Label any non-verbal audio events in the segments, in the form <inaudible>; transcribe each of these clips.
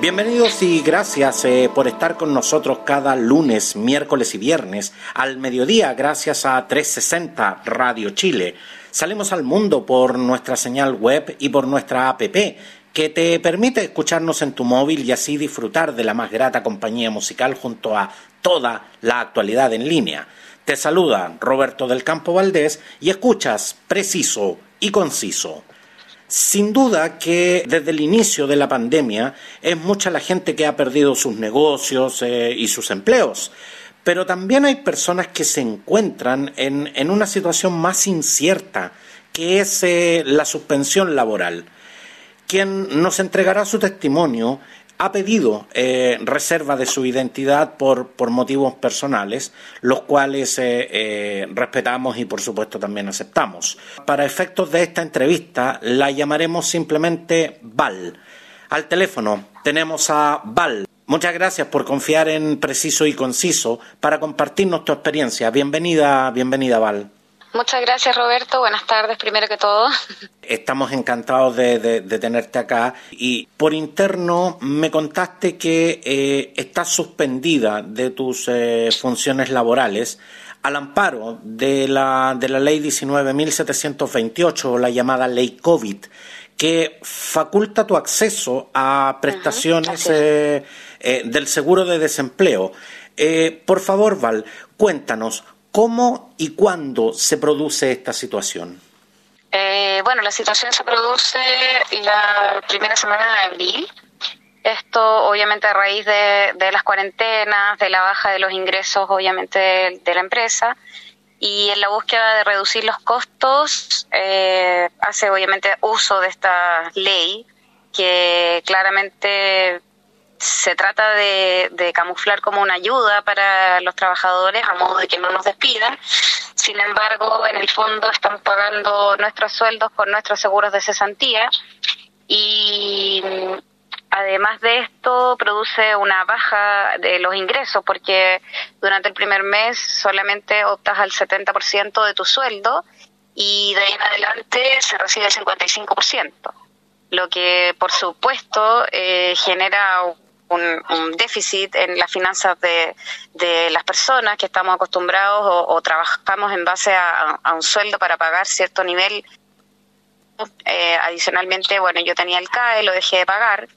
Bienvenidos y gracias eh, por estar con nosotros cada lunes, miércoles y viernes al mediodía gracias a 360 Radio Chile. Salimos al mundo por nuestra señal web y por nuestra app que te permite escucharnos en tu móvil y así disfrutar de la más grata compañía musical junto a toda la actualidad en línea. Te saluda Roberto del Campo Valdés y escuchas preciso y conciso. Sin duda que desde el inicio de la pandemia es mucha la gente que ha perdido sus negocios eh, y sus empleos, pero también hay personas que se encuentran en, una situación más incierta, que es eh, la suspensión laboral. Quien nos entregará su testimonio ha pedido eh, reserva de su identidad por, por motivos personales, los cuales eh, eh, respetamos y por supuesto también aceptamos. Para efectos de esta entrevista la llamaremos simplemente Val. Al teléfono tenemos a Val. Muchas gracias por confiar en Preciso y Conciso para compartirnos tu experiencia. Bienvenida, bienvenida Val. Muchas gracias Roberto, buenas tardes primero que todo. <laughs> Estamos encantados de, tenerte acá y por interno me contaste que eh, estás suspendida de tus eh, funciones laborales al amparo de la, de la ley 19.728, la llamada ley COVID, que faculta tu acceso a prestaciones eh, del seguro de desempleo. por favor, Val, cuéntanos, ¿Cómo y cuándo se produce esta situación? Eh, bueno, la situación se produce la primera semana de abril. Esto obviamente a raíz de, las cuarentenas, de la baja de los ingresos obviamente de, la empresa y en la búsqueda de reducir los costos eh, hace obviamente uso de esta ley que claramente se trata de, camuflar como una ayuda para los trabajadores a modo de que no nos despidan. Sin embargo, en el fondo están pagando nuestros sueldos con nuestros seguros de cesantía y además de esto produce una baja de los ingresos porque durante el primer mes solamente optas al 70% de tu sueldo y de ahí en adelante se recibe el 55%, lo que por supuesto eh, genera un, déficit en las finanzas de, de, las personas que estamos acostumbrados o, trabajamos en base a, un sueldo para pagar cierto nivel. Eh, adicionalmente, bueno, yo tenía el CAE, lo dejé de pagar.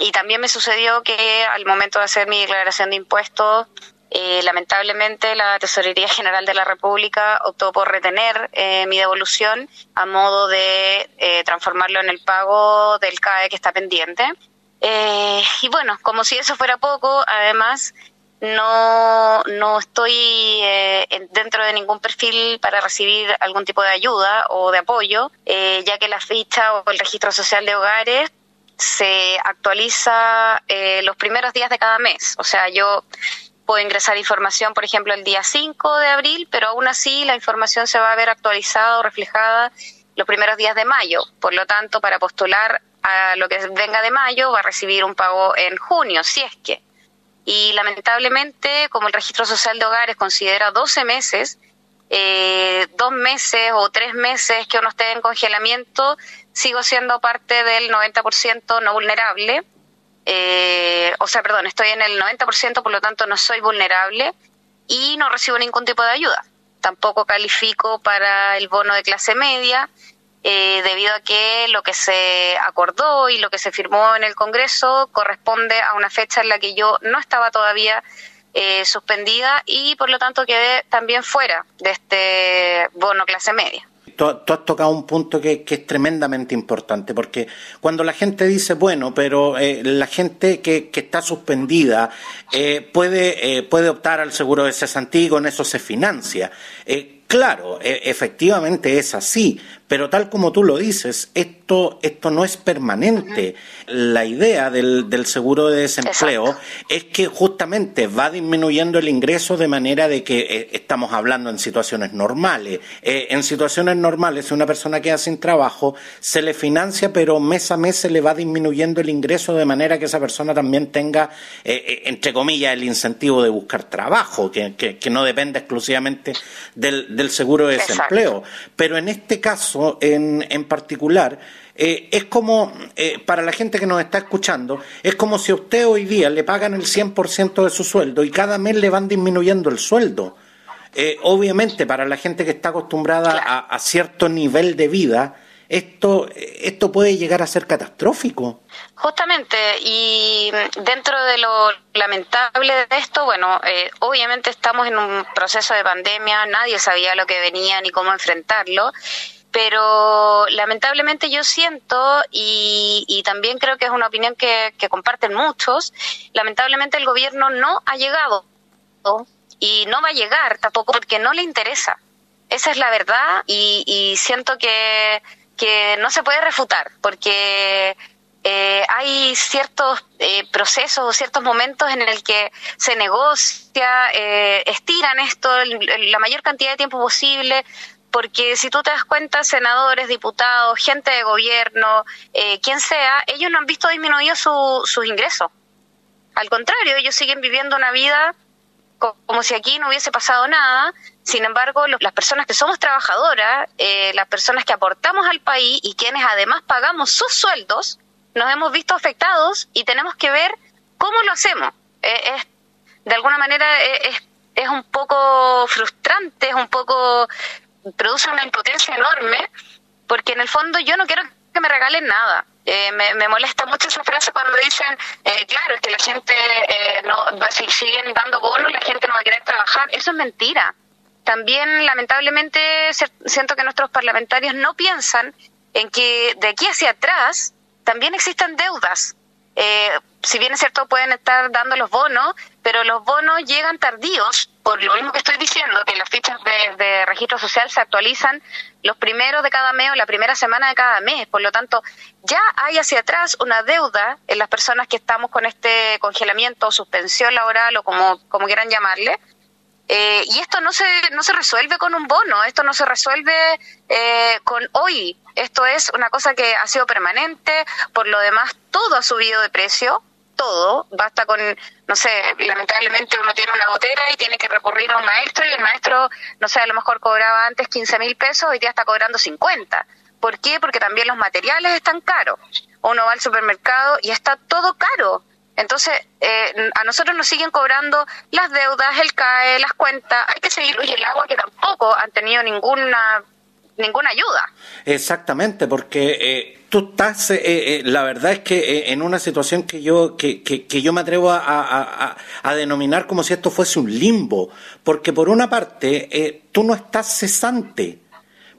Y también me sucedió que al momento de hacer mi declaración de impuestos, eh, lamentablemente la Tesorería General de la República optó por retener eh, mi devolución a modo de transformarlo en el pago del CAE que está pendiente. Eh, y bueno, como si eso fuera poco, además no, no estoy eh, dentro de ningún perfil para recibir algún tipo de ayuda o de apoyo, eh, ya que la ficha o el registro social de hogares se actualiza los primeros días de cada mes. O sea, yo puedo ingresar información, por ejemplo, el día 5 de abril, pero aún así la información se va a ver actualizada o reflejada los primeros días de mayo. Por lo tanto, para postular a lo que venga de mayo va a recibir un pago en junio, si es que. Y lamentablemente, como el registro social de hogares considera 12 meses, eh, dos meses o tres meses que uno esté en congelamiento, sigo siendo parte del 90% no vulnerable. Eh, o sea, perdón, estoy en el 90%, por lo tanto no soy vulnerable y no recibo ningún tipo de ayuda. Tampoco califico para el bono de clase media eh, debido a que lo que se acordó y lo que se firmó en el Congreso corresponde a una fecha en la que yo no estaba todavía eh, suspendida y por lo tanto quedé también fuera de este bono clase media. Tú, has tocado un punto que, es tremendamente importante, porque cuando la gente dice, bueno, pero eh, la gente que, está suspendida puede, puede optar al seguro de cesantía y con eso se financia. Claro, e, efectivamente es así, Pero tal como tú lo dices, esto, esto no es permanente. La idea del, del seguro de desempleo es que justamente va disminuyendo el ingreso de manera de que eh, estamos hablando en situaciones normales. Eh, en situaciones normales, si una persona queda sin trabajo, se le financia, pero mes a mes se le va disminuyendo el ingreso de manera que esa persona también tenga, eh, entre comillas, el incentivo de buscar trabajo, que, que, no depende exclusivamente del, del seguro de desempleo. Pero en este caso, en, en particular, eh, es como, eh, para la gente que nos está escuchando, es como si a usted hoy día le pagan el 100% de su sueldo y cada mes le van disminuyendo el sueldo. Eh, obviamente, para la gente que está acostumbrada a, cierto nivel de vida, esto, esto puede llegar a ser catastrófico. Justamente, y dentro de lo lamentable de esto, bueno, obviamente estamos en un proceso de pandemia, nadie sabía lo que venía ni cómo enfrentarlo, pero lamentablemente yo siento, y, también creo que es una opinión que, comparten muchos, lamentablemente el gobierno no ha llegado y no va a llegar tampoco porque no le interesa. Esa es la verdad y, siento que, que no se puede refutar porque eh, hay ciertos eh, procesos o ciertos momentos en el que se negocia, eh, estiran esto la mayor cantidad de tiempo posible, porque si tú te das cuenta, senadores, diputados, gente de gobierno, eh, quien sea, ellos no han visto disminuido sus ingresos. Al contrario, ellos siguen viviendo una vida como si aquí no hubiese pasado nada. Sin embargo, las personas que somos trabajadoras, eh, las personas que aportamos al país y quienes además pagamos sus sueldos, nos hemos visto afectados y tenemos que ver cómo lo hacemos. Eh, es, de alguna manera es, es un poco frustrante, es un poco produce una impotencia enorme, porque en el fondo yo no quiero que me regalen nada. Eh, me, molesta mucho esa frase cuando dicen, eh, claro, es que la gente eh, no, si siguen dando bonos, la gente no va a querer trabajar. Eso es mentira. También, lamentablemente, siento que nuestros parlamentarios no piensan en que de aquí hacia atrás también existen deudas. Si bien es cierto, pueden estar dando los bonos, pero los bonos llegan tardíos por lo mismo que estoy diciendo, que las fichas de, registro social se actualizan los primeros de cada mes o la primera semana de cada mes. Por lo tanto, ya hay hacia atrás una deuda en las personas que estamos con este congelamiento o suspensión laboral o como, como quieran llamarle. Eh, y esto no se, no se resuelve con un bono, esto no se resuelve eh, con hoy. Esto es una cosa que ha sido permanente, por lo demás todo ha subido de precio, todo, basta con, no sé, lamentablemente uno tiene una gotera y tiene que recurrir a un maestro y el maestro, no sé, a lo mejor cobraba antes 15 mil pesos, hoy día está cobrando 50. ¿Por qué? Porque también los materiales están caros. Uno va al supermercado y está todo caro. Entonces, eh, a nosotros nos siguen cobrando las deudas, el CAE, las cuentas. Hay que seguir, y el agua que tampoco han tenido ninguna ninguna ayuda. Exactamente, porque eh, tú estás, eh, eh, la verdad es que eh, en una situación que yo, que, que, que yo me atrevo a, a, a, denominar como si esto fuese un limbo, porque por una parte tú no estás cesante,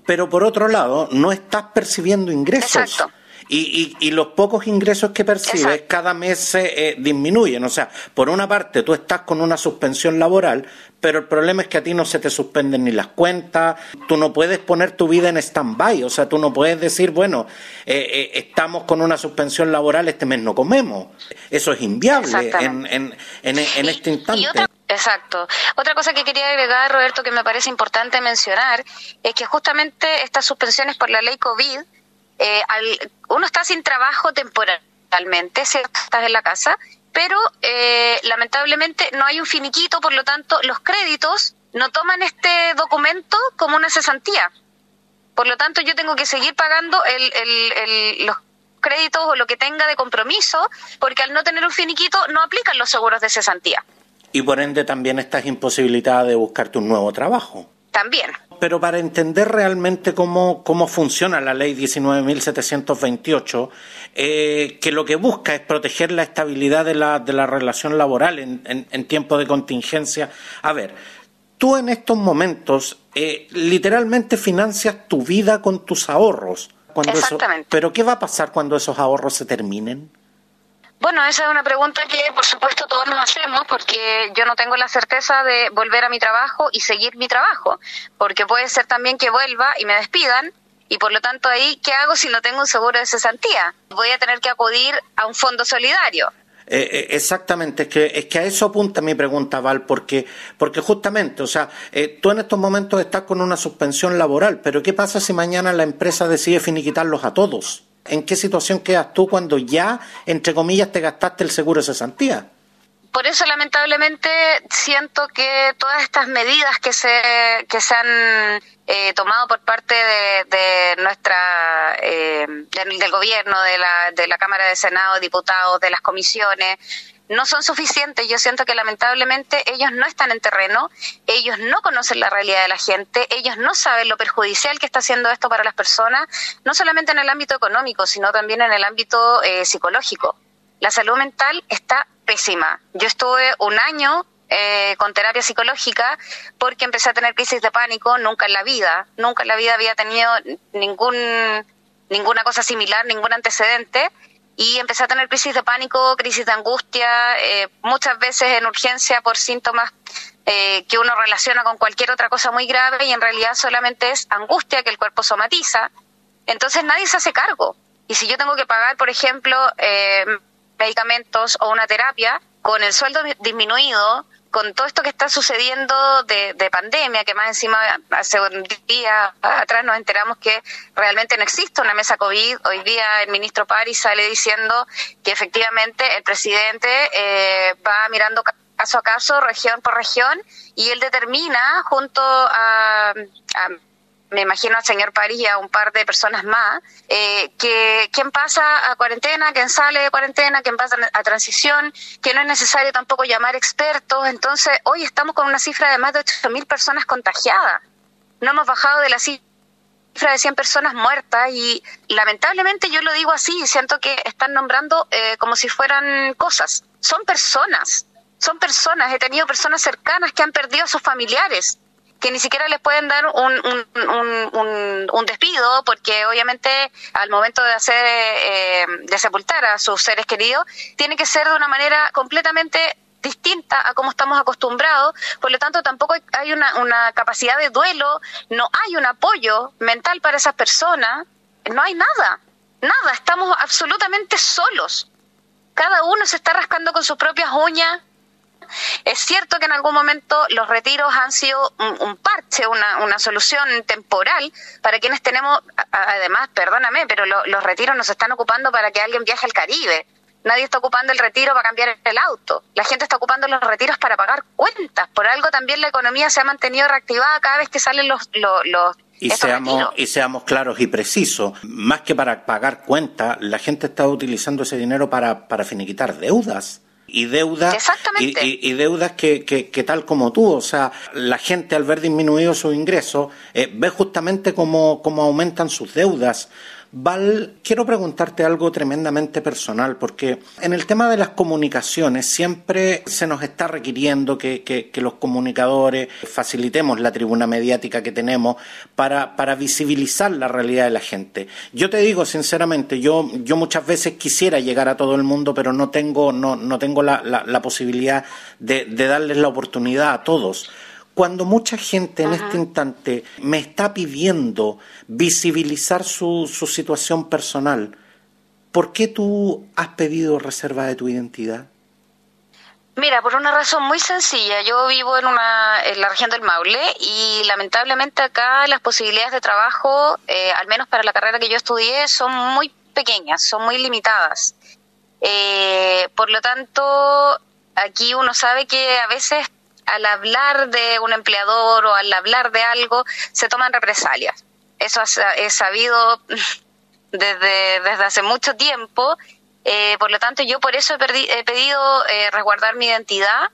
pero por otro lado no estás percibiendo ingresos. Y, y, y, los pocos ingresos que percibes cada mes se disminuyen. O sea, por una parte tú estás con una suspensión laboral, pero el problema es que a ti no se te suspenden ni las cuentas, tú no puedes poner tu vida en stand-by, o sea, tú no puedes decir, bueno, eh, eh, estamos con una suspensión laboral, este mes no comemos. Eso es inviable en, en, en, este instante. Exacto. Otra cosa que quería agregar, Roberto, que me parece importante mencionar, es que justamente estas suspensiones por la ley COVID, eh, uno está sin trabajo temporalmente, ¿cierto? Estás en la casa, pero eh, lamentablemente no hay un finiquito, por lo tanto los créditos no toman este documento como una cesantía. Por lo tanto yo tengo que seguir pagando el, el, los créditos o lo que tenga de compromiso, porque al no tener un finiquito no aplican los seguros de cesantía. Y por ende también estás imposibilitada de buscarte un nuevo trabajo. También pero para entender realmente cómo, cómo funciona la ley 19.728, eh, que lo que busca es proteger la estabilidad de la, de la relación laboral en, en, tiempo de contingencia. A ver, tú en estos momentos eh, literalmente financias tu vida con tus ahorros. Cuando Exactamente. pero ¿qué va a pasar cuando esos ahorros se terminen? Bueno, esa es una pregunta que por supuesto todos nos hacemos porque yo no tengo la certeza de volver a mi trabajo y seguir mi trabajo, porque puede ser también que vuelva y me despidan Y por lo tanto ahí, ¿qué hago si no tengo un seguro de cesantía? Voy a tener que acudir a un fondo solidario. Eh, eh, exactamente, es que, es que a eso apunta mi pregunta, Val, porque, porque justamente, o sea, eh, tú en estos momentos estás con una suspensión laboral, pero ¿qué pasa si mañana la empresa decide finiquitarlos a todos? ¿En qué situación quedas tú cuando ya, entre comillas, te gastaste el seguro de cesantía? por eso lamentablemente siento que todas estas medidas que se que se han eh, tomado por parte de, nuestra eh, del, gobierno de la de la Cámara de Senado diputados de las comisiones no son suficientes. Yo siento que lamentablemente ellos no están en terreno, ellos no conocen la realidad de la gente, ellos no saben lo perjudicial que está haciendo esto para las personas, no solamente en el ámbito económico, sino también en el ámbito eh, psicológico. La salud mental está pésima. Yo estuve un año eh, con terapia psicológica porque empecé a tener crisis de pánico nunca en la vida. Nunca en la vida había tenido ningún, ninguna cosa similar, ningún antecedente. Y empecé a tener crisis de pánico, crisis de angustia, eh, muchas veces en urgencia por síntomas eh, que uno relaciona con cualquier otra cosa muy grave y en realidad solamente es angustia que el cuerpo somatiza. Entonces nadie se hace cargo. Y si yo tengo que pagar, por ejemplo, eh, medicamentos o una terapia con el sueldo disminuido, con todo esto que está sucediendo de, pandemia, que más encima hace un día atrás nos enteramos que realmente no existe una mesa COVID. Hoy día el ministro París sale diciendo que efectivamente el presidente eh, va mirando caso a caso, región por región, y él determina junto a me imagino al señor París y a un par de personas más, eh, que quién pasa a cuarentena, quién sale de cuarentena, quién pasa a transición, que no es necesario tampoco llamar expertos. Entonces, hoy estamos con una cifra de más de 8.000 personas contagiadas. No hemos bajado de la cifra de 100 personas muertas y lamentablemente yo lo digo así, siento que están nombrando eh, como si fueran cosas. Son personas, son personas. He tenido personas cercanas que han perdido a sus familiares que ni siquiera les pueden dar un, un, un, despido, porque obviamente al momento de hacer, eh, de sepultar a sus seres queridos, tiene que ser de una manera completamente distinta a como estamos acostumbrados, por lo tanto tampoco hay una, una capacidad de duelo, no hay un apoyo mental para esas personas, no hay nada, nada, estamos absolutamente solos. Cada uno se está rascando con sus propias uñas, es cierto que en algún momento los retiros han sido un, parche, una, una, solución temporal para quienes tenemos, además, perdóname, pero los retiros nos están ocupando para que alguien viaje al Caribe. Nadie está ocupando el retiro para cambiar el auto. La gente está ocupando los retiros para pagar cuentas. Por algo también la economía se ha mantenido reactivada cada vez que salen los, los, y seamos, y seamos claros y precisos, más que para pagar cuentas, la gente está utilizando ese dinero para, para finiquitar deudas y deudas y, deudas que, que, tal como tú, o sea, la gente al ver disminuido su ingreso eh, ve justamente cómo, cómo aumentan sus deudas. Val, quiero preguntarte algo tremendamente personal, porque en el tema de las comunicaciones siempre se nos está requiriendo que, que, los comunicadores facilitemos la tribuna mediática que tenemos para, para, visibilizar la realidad de la gente. Yo te digo sinceramente, yo, yo muchas veces quisiera llegar a todo el mundo, pero no tengo, no, no tengo la, la, posibilidad de, de darles la oportunidad a todos cuando mucha gente en este instante me está pidiendo visibilizar su, su situación personal, ¿por qué tú has pedido reserva de tu identidad? Mira, por una razón muy sencilla. Yo vivo en, una, en la región del Maule y lamentablemente acá las posibilidades de trabajo, eh, al menos para la carrera que yo estudié, son muy pequeñas, son muy limitadas. Eh, por lo tanto, aquí uno sabe que a veces al hablar de un empleador o al hablar de algo, se toman represalias. Eso es sabido <laughs> desde, desde hace mucho tiempo. Eh, por lo tanto, yo por eso he, pedido eh, resguardar mi identidad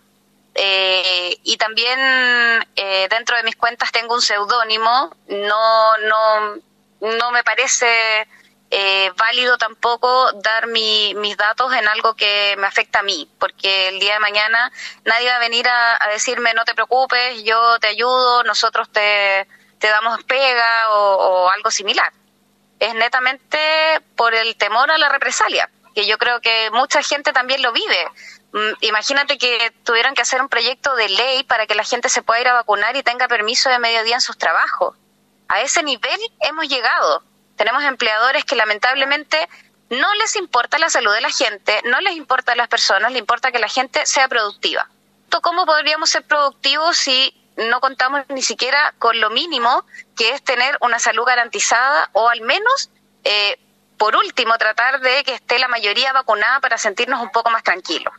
eh, y también dentro de mis cuentas tengo un seudónimo. No, no, no me parece eh, válido tampoco dar mis datos en algo que me afecta a mí, porque el día de mañana nadie va a venir a, decirme no te preocupes, yo te ayudo, nosotros te, te damos pega o, algo similar. Es netamente por el temor a la represalia, que yo creo que mucha gente también lo vive. Mm, imagínate que tuvieran que hacer un proyecto de ley para que la gente se pueda ir a vacunar y tenga permiso de mediodía en sus trabajos A ese nivel hemos llegado. Tenemos empleadores que lamentablemente no les importa la salud de la gente, no les importa a las personas, le importa que la gente sea productiva. ¿Cómo podríamos ser productivos si no contamos ni siquiera con lo mínimo que es tener una salud garantizada o al menos, eh, por último, tratar de que esté la mayoría vacunada para sentirnos un poco más tranquilos?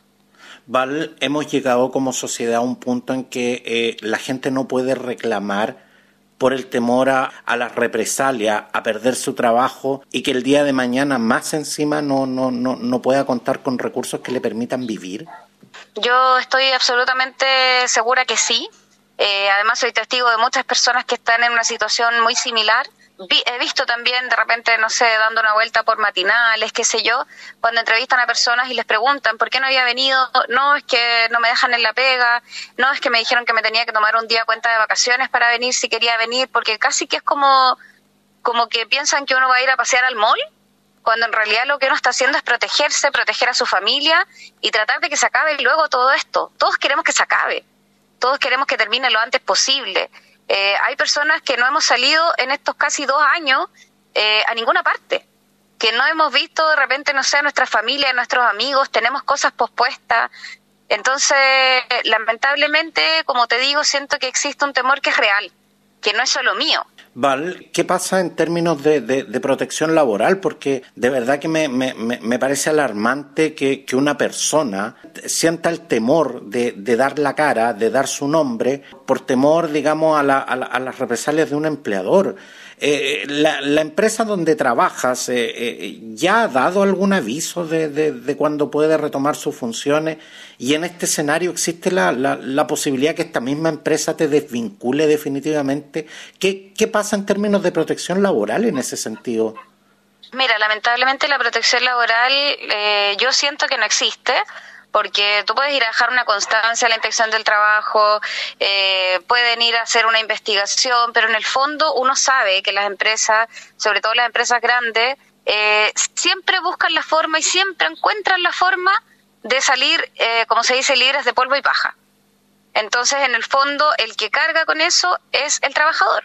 Val, hemos llegado como sociedad a un punto en que eh, la gente no puede reclamar por el temor a, a las represalias, a perder su trabajo y que el día de mañana más encima no, no, no, no pueda contar con recursos que le permitan vivir? Yo estoy absolutamente segura que sí. Eh, además, soy testigo de muchas personas que están en una situación muy similar he visto también de repente, no sé, dando una vuelta por matinales, qué sé yo, cuando entrevistan a personas y les preguntan por qué no había venido, no es que no me dejan en la pega, no es que me dijeron que me tenía que tomar un día cuenta de vacaciones para venir si quería venir, porque casi que es como, como que piensan que uno va a ir a pasear al mall, cuando en realidad lo que uno está haciendo es protegerse, proteger a su familia y tratar de que se acabe luego todo esto. Todos queremos que se acabe, todos queremos que termine lo antes posible eh, hay personas que no hemos salido en estos casi dos años eh, a ninguna parte, que no hemos visto de repente, no sé, a nuestra familia, a nuestros amigos, tenemos cosas pospuestas. Entonces, lamentablemente, como te digo, siento que existe un temor que es real, que no es solo mío, Val, ¿qué pasa en términos de, protección laboral? Porque de verdad que me, me, parece alarmante que, una persona sienta el temor de, dar la cara, de dar su nombre, por temor, digamos, a, la, a las represalias de un empleador. Eh, la, la, empresa donde trabajas eh, eh, ya ha dado algún aviso de, de, cuándo puede retomar sus funciones y en este escenario existe la, la, posibilidad que esta misma empresa te desvincule definitivamente. ¿Qué, ¿Qué pasa en términos de protección laboral en ese sentido? Mira, lamentablemente la protección laboral yo siento que no existe porque tú puedes ir a dejar una constancia a la inspección del trabajo, eh, pueden ir a hacer una investigación, pero en el fondo uno sabe que las empresas, sobre todo las empresas grandes, eh, siempre buscan la forma y siempre encuentran la forma de salir, eh, como se dice, libres de polvo y paja. Entonces, en el fondo, el que carga con eso es el trabajador.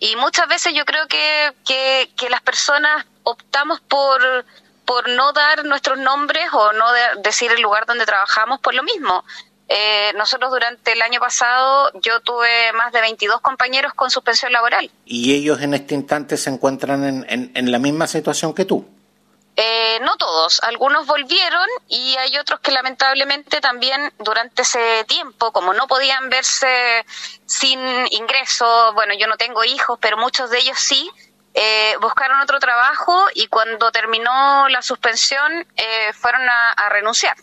Y muchas veces yo creo que, que, que las personas optamos por por no dar nuestros nombres o no decir el lugar donde trabajamos por lo mismo. Eh, nosotros durante el año pasado yo tuve más de 22 compañeros con suspensión laboral. ¿Y ellos en este instante se encuentran en, la misma situación que tú? Eh, no todos, algunos volvieron y hay otros que lamentablemente también durante ese tiempo, como no podían verse sin ingreso, bueno, yo no tengo hijos, pero muchos de ellos sí, eh, buscaron otro trabajo y cuando terminó la suspensión eh, fueron a, renunciar.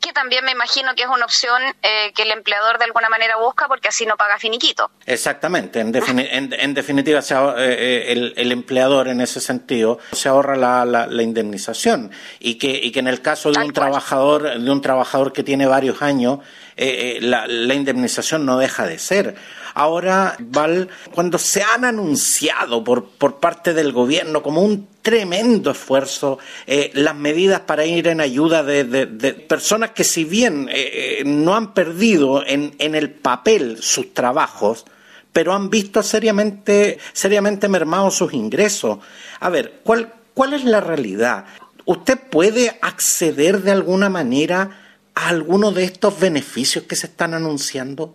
Que también me imagino que es una opción eh, que el empleador de alguna manera busca porque así no paga finiquito. Exactamente, en, definitiva el, empleador en ese sentido se ahorra la, indemnización y que, y que en el caso de un trabajador de un trabajador que tiene varios años la, la indemnización no deja de ser. Ahora, Val, cuando se han anunciado por, por parte del gobierno como un tremendo esfuerzo eh, las medidas para ir en ayuda de, personas que si bien eh, eh, no han perdido en, en el papel sus trabajos, pero han visto seriamente, seriamente mermados sus ingresos. A ver, ¿cuál, ¿cuál es la realidad? ¿Usted puede acceder de alguna manera a alguno de estos beneficios que se están anunciando?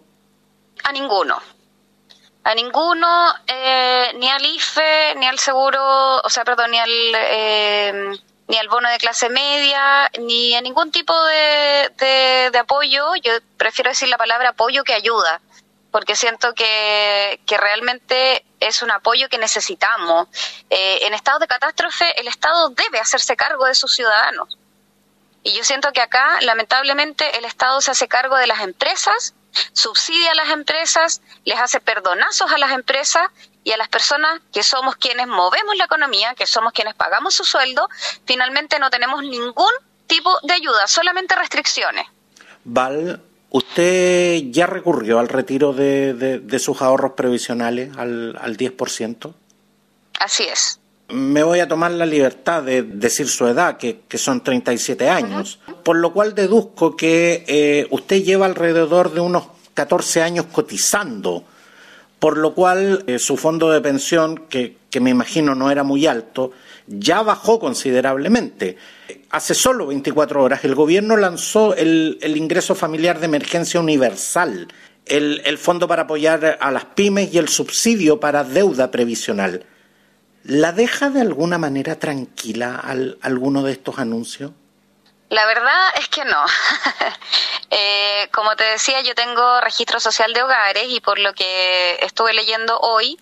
A ninguno. A ninguno, eh, ni al IFE, ni al seguro, o sea, perdón, ni al, eh, ni al bono de clase media, ni a ningún tipo de, de, apoyo. Yo prefiero decir la palabra apoyo que ayuda, porque siento que, que realmente es un apoyo que necesitamos. Eh, en estado de catástrofe, el Estado debe hacerse cargo de sus ciudadanos. Y yo siento que acá, lamentablemente, el Estado se hace cargo de las empresas subsidia a las empresas, les hace perdonazos a las empresas y a las personas que somos quienes movemos la economía, que somos quienes pagamos su sueldo, finalmente no tenemos ningún tipo de ayuda, solamente restricciones. Val, ¿usted ya recurrió al retiro de, sus ahorros previsionales al, al 10%? Así es me voy a tomar la libertad de decir su edad, que, que son 37 años, por lo cual deduzco que eh, usted lleva alrededor de unos 14 años cotizando. por lo cual eh, su fondo de pensión, que, me imagino no era muy alto, ya bajó considerablemente. Hace solo 24 horas el gobierno lanzó el, ingreso familiar de emergencia universal, el, el, fondo para apoyar a las pymes y el subsidio para deuda previsional. ¿La deja de alguna manera tranquila al, alguno de estos anuncios? La verdad es que no. <laughs> Eh, como te decía, yo tengo registro social de hogares y por lo que estuve leyendo hoy,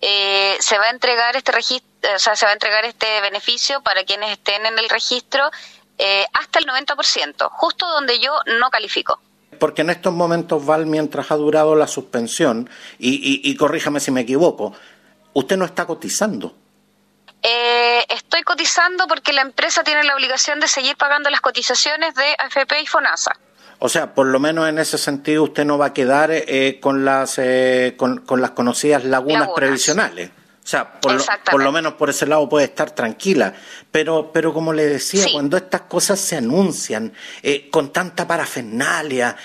eh, se va a entregar este registro, o sea, se va a entregar este beneficio para quienes estén en el registro eh, hasta el 90%, justo donde yo no califico. Porque en estos momentos, Val, mientras ha durado la suspensión, y, y corríjame si me equivoco, usted no está cotizando. Eh, estoy cotizando porque la empresa tiene la obligación de seguir pagando las cotizaciones de AFP y FONASA. O sea, por lo menos en ese sentido usted no va a quedar eh, con las eh, con, las conocidas lagunas, previsionales. O sea, por lo, por lo, menos por ese lado puede estar tranquila. Pero, pero como le decía, cuando estas cosas se anuncian con tanta parafernalia,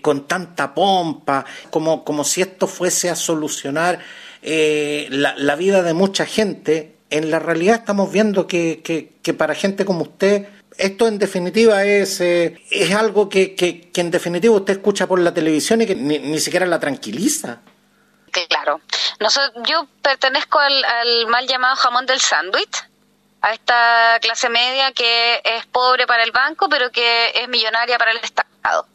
con tanta pompa, como, como si esto fuese a solucionar la, la vida de mucha gente, en la realidad estamos viendo que, que, para gente como usted esto en definitiva es, eh, es algo que, que, en definitiva usted escucha por la televisión y que ni, siquiera la tranquiliza. Claro. yo pertenezco al mal llamado jamón del sándwich, a esta clase media que es pobre para el banco, pero que es millonaria para el Estado.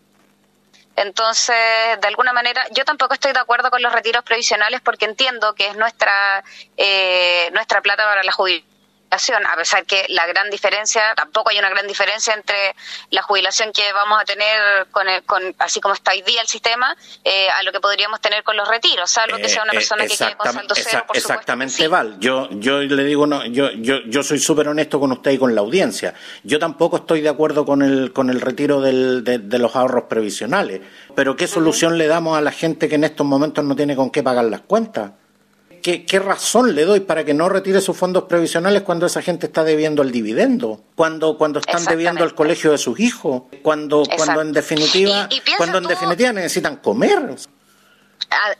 Entonces, de alguna manera, yo tampoco estoy de acuerdo con los retiros previsionales porque entiendo que es nuestra, eh, nuestra plata para la jubilación a pesar que la gran diferencia, tampoco hay una gran diferencia entre la jubilación que vamos a tener con, con así como está hoy día el sistema, eh, a lo que podríamos tener con los retiros, salvo que sea una eh, persona que quede con saldo cero, por Exactamente, Val. Yo, yo le digo, no, yo, yo, yo soy súper honesto con usted y con la audiencia. Yo tampoco estoy de acuerdo con el, con el retiro del, de, los ahorros previsionales. Pero ¿qué solución le damos a la gente que en estos momentos no tiene con qué pagar las cuentas? ¿Qué, razón le doy para que no retire sus fondos previsionales cuando esa gente está debiendo el dividendo? Cuando, cuando están debiendo el colegio de sus hijos, cuando, cuando en definitiva, cuando en definitiva necesitan comer.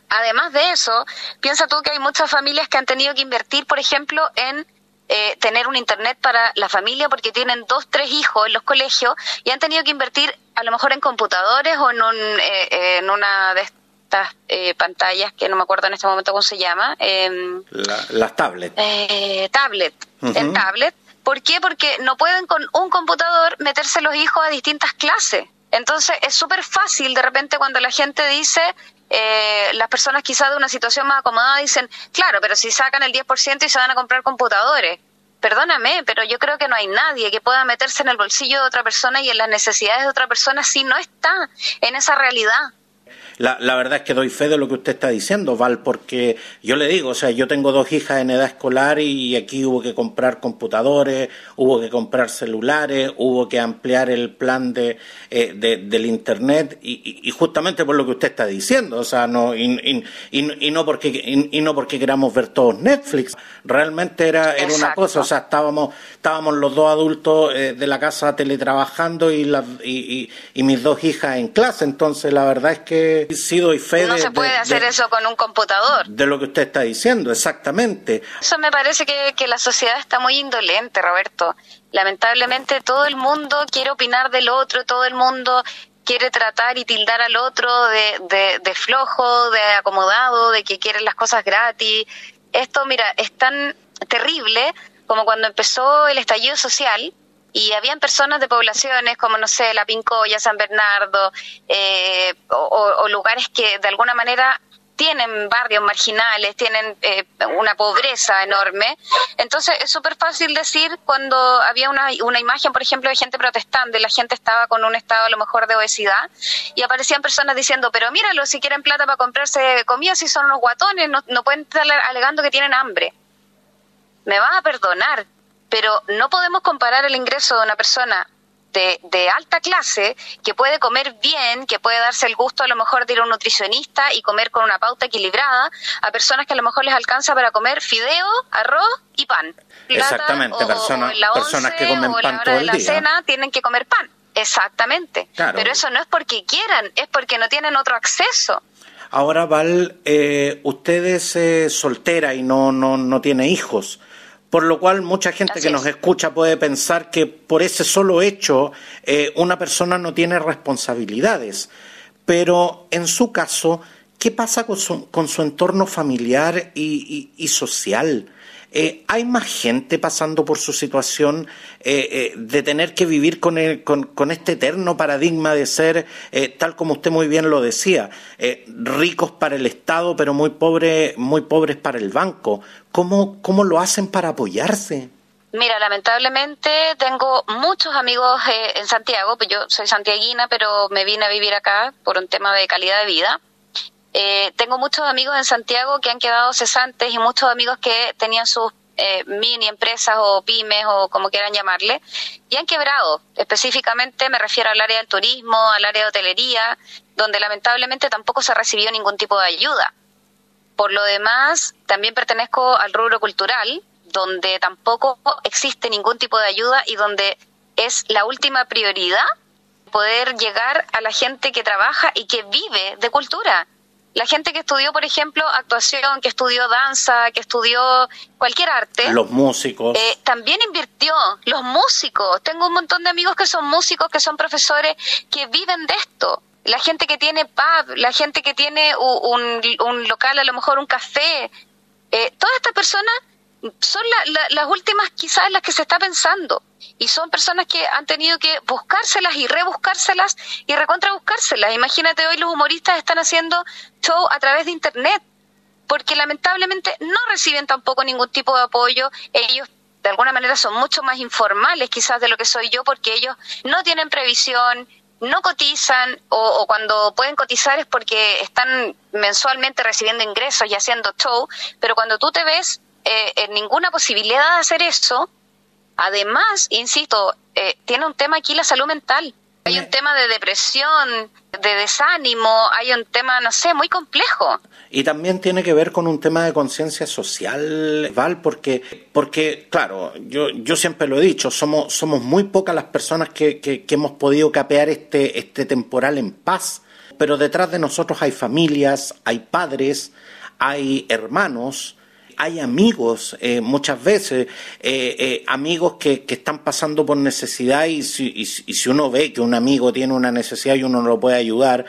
Además de eso, piensa tú que hay muchas familias que han tenido que invertir, por ejemplo, en eh, tener un internet para la familia porque tienen dos, tres hijos en los colegios y han tenido que invertir a lo mejor en computadores o en, un, eh, en una de estas eh, pantallas que no me acuerdo en este momento cómo se llama. Em, las tablets. Eh, tablet, en tablet. ¿Por qué? Porque no pueden con un computador meterse los hijos a distintas clases. Entonces es súper fácil de repente cuando la gente dice, eh, las personas quizás de una situación más acomodada dicen, claro, pero si sacan el 10% y se van a comprar computadores. Perdóname, pero yo creo que no hay nadie que pueda meterse en el bolsillo de otra persona y en las necesidades de otra persona si no está en esa realidad. La, la, verdad es que doy fe de lo que usted está diciendo, Val, porque yo le digo, o sea, yo tengo dos hijas en edad escolar y aquí hubo que comprar computadores, hubo que comprar celulares, hubo que ampliar el plan de, eh, del Internet y, y, justamente por lo que usted está diciendo, o sea, no, y, y, no, porque, y, no porque queramos ver todos Netflix, realmente era, era una cosa, o sea, estábamos, estábamos los dos adultos eh, de la casa teletrabajando y, la, y, y mis dos hijas en clase, entonces la verdad es que sido y fe no se puede hacer eso con un computador. De lo que usted está diciendo, exactamente. Eso me parece que, que la sociedad está muy indolente, Roberto. Lamentablemente todo el mundo quiere opinar del otro, todo el mundo quiere tratar y tildar al otro de, de, flojo, de acomodado, de que quiere las cosas gratis. Esto, mira, es tan terrible como cuando empezó el estallido social, y habían personas de poblaciones como, no sé, La Pincoya, San Bernardo, eh, o, lugares que de alguna manera tienen barrios marginales, tienen eh, una pobreza enorme. Entonces es súper fácil decir cuando había una, una imagen, por ejemplo, de gente protestante, la gente estaba con un estado a lo mejor de obesidad y aparecían personas diciendo, pero míralo, si quieren plata para comprarse comida, si son unos guatones, no, no pueden estar alegando que tienen hambre. Me vas a perdonar, pero no podemos comparar el ingreso de una persona de, de, alta clase que puede comer bien, que puede darse el gusto a lo mejor de ir a un nutricionista y comer con una pauta equilibrada, a personas que a lo mejor les alcanza para comer fideo, arroz y pan. Exactamente, personas, personas que comen pan todo el día. la cena tienen que comer pan. Exactamente. Pero eso no es porque quieran, es porque no tienen otro acceso. Ahora, Val, eh, usted es eh, soltera y no, no, no tiene hijos. Por lo cual mucha gente que nos escucha puede pensar que por ese solo hecho eh, una persona no tiene responsabilidades. Pero en su caso, ¿qué pasa con su, con su entorno familiar y social? Eh, ¿Hay más gente pasando por su situación eh, eh, de tener que vivir con, con, este eterno paradigma de ser, tal como usted muy bien lo decía, ricos para el Estado, pero muy, pobre, muy pobres para el banco? ¿Cómo, ¿Cómo lo hacen para apoyarse? Mira, lamentablemente tengo muchos amigos en Santiago, pues yo soy santiaguina, pero me vine a vivir acá por un tema de calidad de vida. Eh, tengo muchos amigos en Santiago que han quedado cesantes y muchos amigos que tenían sus eh, mini empresas o pymes o como quieran llamarle, y han quebrado. Específicamente me refiero al área del turismo, al área de hotelería, donde lamentablemente tampoco se recibió ningún tipo de ayuda. Por lo demás, también pertenezco al rubro cultural, donde tampoco existe ningún tipo de ayuda y donde es la última prioridad poder llegar a la gente que trabaja y que vive de cultura. La gente que estudió, por ejemplo, actuación, que estudió danza, que estudió cualquier arte. Los músicos. Eh, también invirtió. Los músicos. Tengo un montón de amigos que son músicos, que son profesores, que viven de esto. La gente que tiene pub, la gente que tiene un, local, a lo mejor un café. Eh, todas estas personas son las últimas quizás las que se está pensando y son personas que han tenido que buscárselas y rebuscárselas y recontrabuscárselas. Imagínate hoy los humoristas están haciendo show a través de internet porque lamentablemente no reciben tampoco ningún tipo de apoyo. Ellos de alguna manera son mucho más informales quizás de lo que soy yo porque ellos no tienen previsión, no cotizan o, cuando pueden cotizar es porque están mensualmente recibiendo ingresos y haciendo show, pero cuando tú te ves eh, en ninguna posibilidad de hacer eso, Además, insisto, eh, tiene un tema aquí la salud mental. Hay un tema de depresión, de desánimo, hay un tema, no sé, muy complejo. Y también tiene que ver con un tema de conciencia social, Val, porque, porque claro, yo, yo siempre lo he dicho, somos, somos muy pocas las personas que, que, que hemos podido capear este, este temporal en paz, pero detrás de nosotros hay familias, hay padres, hay hermanos, hay amigos eh, muchas veces, eh, eh, amigos que, que, están pasando por necesidad y si, y, si, uno ve que un amigo tiene una necesidad y uno no lo puede ayudar,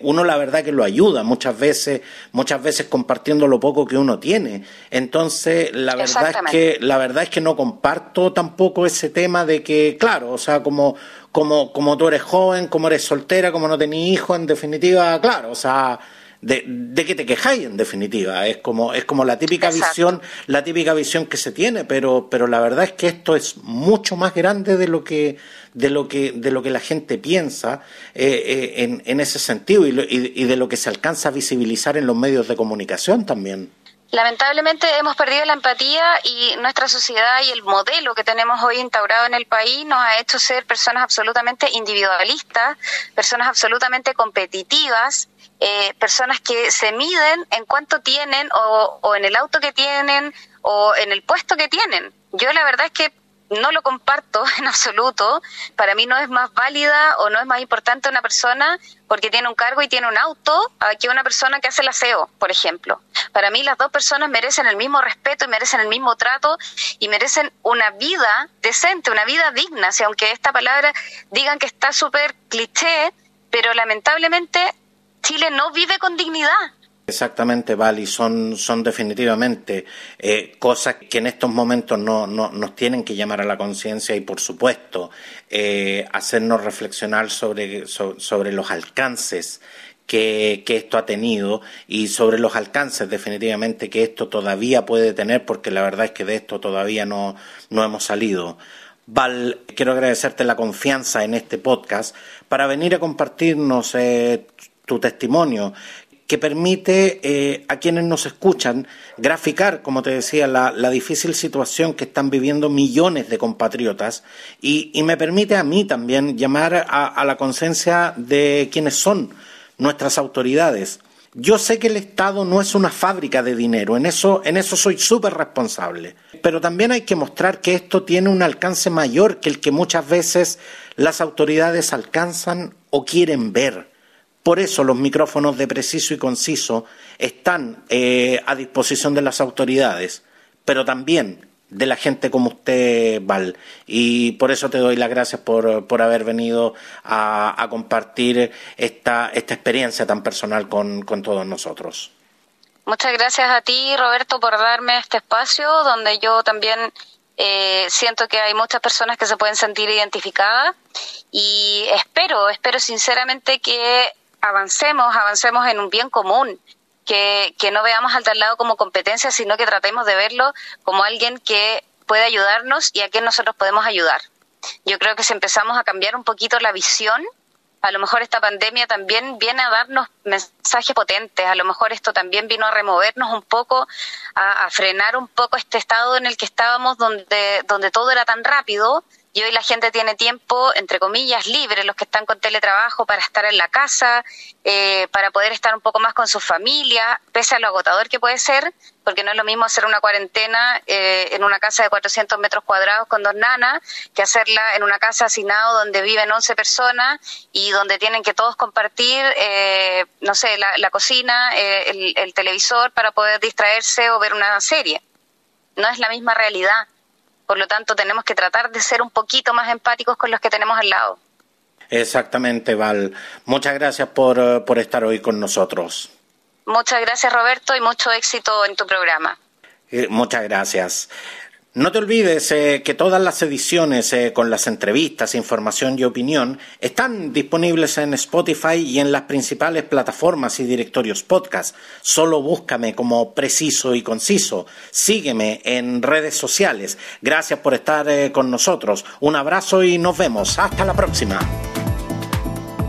uno la verdad que lo ayuda muchas veces, muchas veces compartiendo lo poco que uno tiene. Entonces, la verdad es que, la verdad es que no comparto tampoco ese tema de que, claro, o sea, como, como, como tú eres joven, como eres soltera, como no tenés hijos, en definitiva, claro, o sea, de, de que te quejáis en definitiva. Es como es como la típica visión la típica visión que se tiene pero pero la verdad es que esto es mucho más grande de lo que de lo que de lo que la gente piensa eh, eh, en, en, ese sentido y, y, de lo que se alcanza a visibilizar en los medios de comunicación también Lamentablemente hemos perdido la empatía y nuestra sociedad y el modelo que tenemos hoy instaurado en el país nos ha hecho ser personas absolutamente individualistas, personas absolutamente competitivas eh, personas que se miden en cuánto tienen o, o en el auto que tienen o en el puesto que tienen. Yo la verdad es que no lo comparto <laughs> en absoluto. Para mí no es más válida o no es más importante una persona porque tiene un cargo y tiene un auto que una persona que hace el aseo, por ejemplo. Para mí las dos personas merecen el mismo respeto y merecen el mismo trato y merecen una vida decente, una vida digna. Si aunque esta palabra digan que está súper cliché, pero lamentablemente Chile no vive con dignidad. Exactamente, Vali, son, son definitivamente eh, cosas que en estos momentos no, no, nos tienen que llamar a la conciencia y, por supuesto, eh, hacernos reflexionar sobre, sobre, los alcances que, que, esto ha tenido y sobre los alcances definitivamente que esto todavía puede tener, porque la verdad es que de esto todavía no, no hemos salido. Val, quiero agradecerte la confianza en este podcast para venir a compartirnos eh, tu testimonio, que permite eh, a quienes nos escuchan graficar, como te decía, la, difícil situación que están viviendo millones de compatriotas y, me permite a mí también llamar a, a la conciencia de quienes son nuestras autoridades. Yo sé que el Estado no es una fábrica de dinero, en eso, en eso soy súper responsable, pero también hay que mostrar que esto tiene un alcance mayor que el que muchas veces las autoridades alcanzan o quieren ver Por eso los micrófonos de preciso y conciso están eh, a disposición de las autoridades, pero también de la gente como usted, Val. Y por eso te doy las gracias por, por haber venido a, compartir esta, esta, experiencia tan personal con, todos nosotros. Muchas gracias a ti, Roberto, por darme este espacio donde yo también eh, siento que hay muchas personas que se pueden sentir identificadas y espero, espero sinceramente que avancemos, avancemos en un bien común, que, que no veamos al tal lado como competencia, sino que tratemos de verlo como alguien que puede ayudarnos y a quien nosotros podemos ayudar. Yo creo que si empezamos a cambiar un poquito la visión, a lo mejor esta pandemia también viene a darnos mensajes potentes, a lo mejor esto también vino a removernos un poco, a, a, frenar un poco este estado en el que estábamos donde, donde todo era tan rápido y hoy la gente tiene tiempo, entre comillas, libre, los que están con teletrabajo, para estar en la casa, eh, para poder estar un poco más con su familia, pese a lo agotador que puede ser, porque no es lo mismo hacer una cuarentena eh, en una casa de 400 metros cuadrados con dos nanas que hacerla en una casa hacinado donde viven 11 personas y donde tienen que todos compartir, eh, no sé, la, cocina, el, el televisor para poder distraerse o ver una serie. No es la misma realidad. Por lo tanto, tenemos que tratar de ser un poquito más empáticos con los que tenemos al lado. Exactamente, Val. Muchas gracias por, eh, por estar hoy con nosotros. Muchas gracias, Roberto, y mucho éxito en tu programa. Eh, muchas gracias. No te olvides eh, que todas las ediciones eh, con las entrevistas, información y opinión están disponibles en Spotify y en las principales plataformas y directorios podcast. Solo búscame como preciso y conciso. Sígueme en redes sociales. Gracias por estar eh, con nosotros. Un abrazo y nos vemos. Hasta la próxima.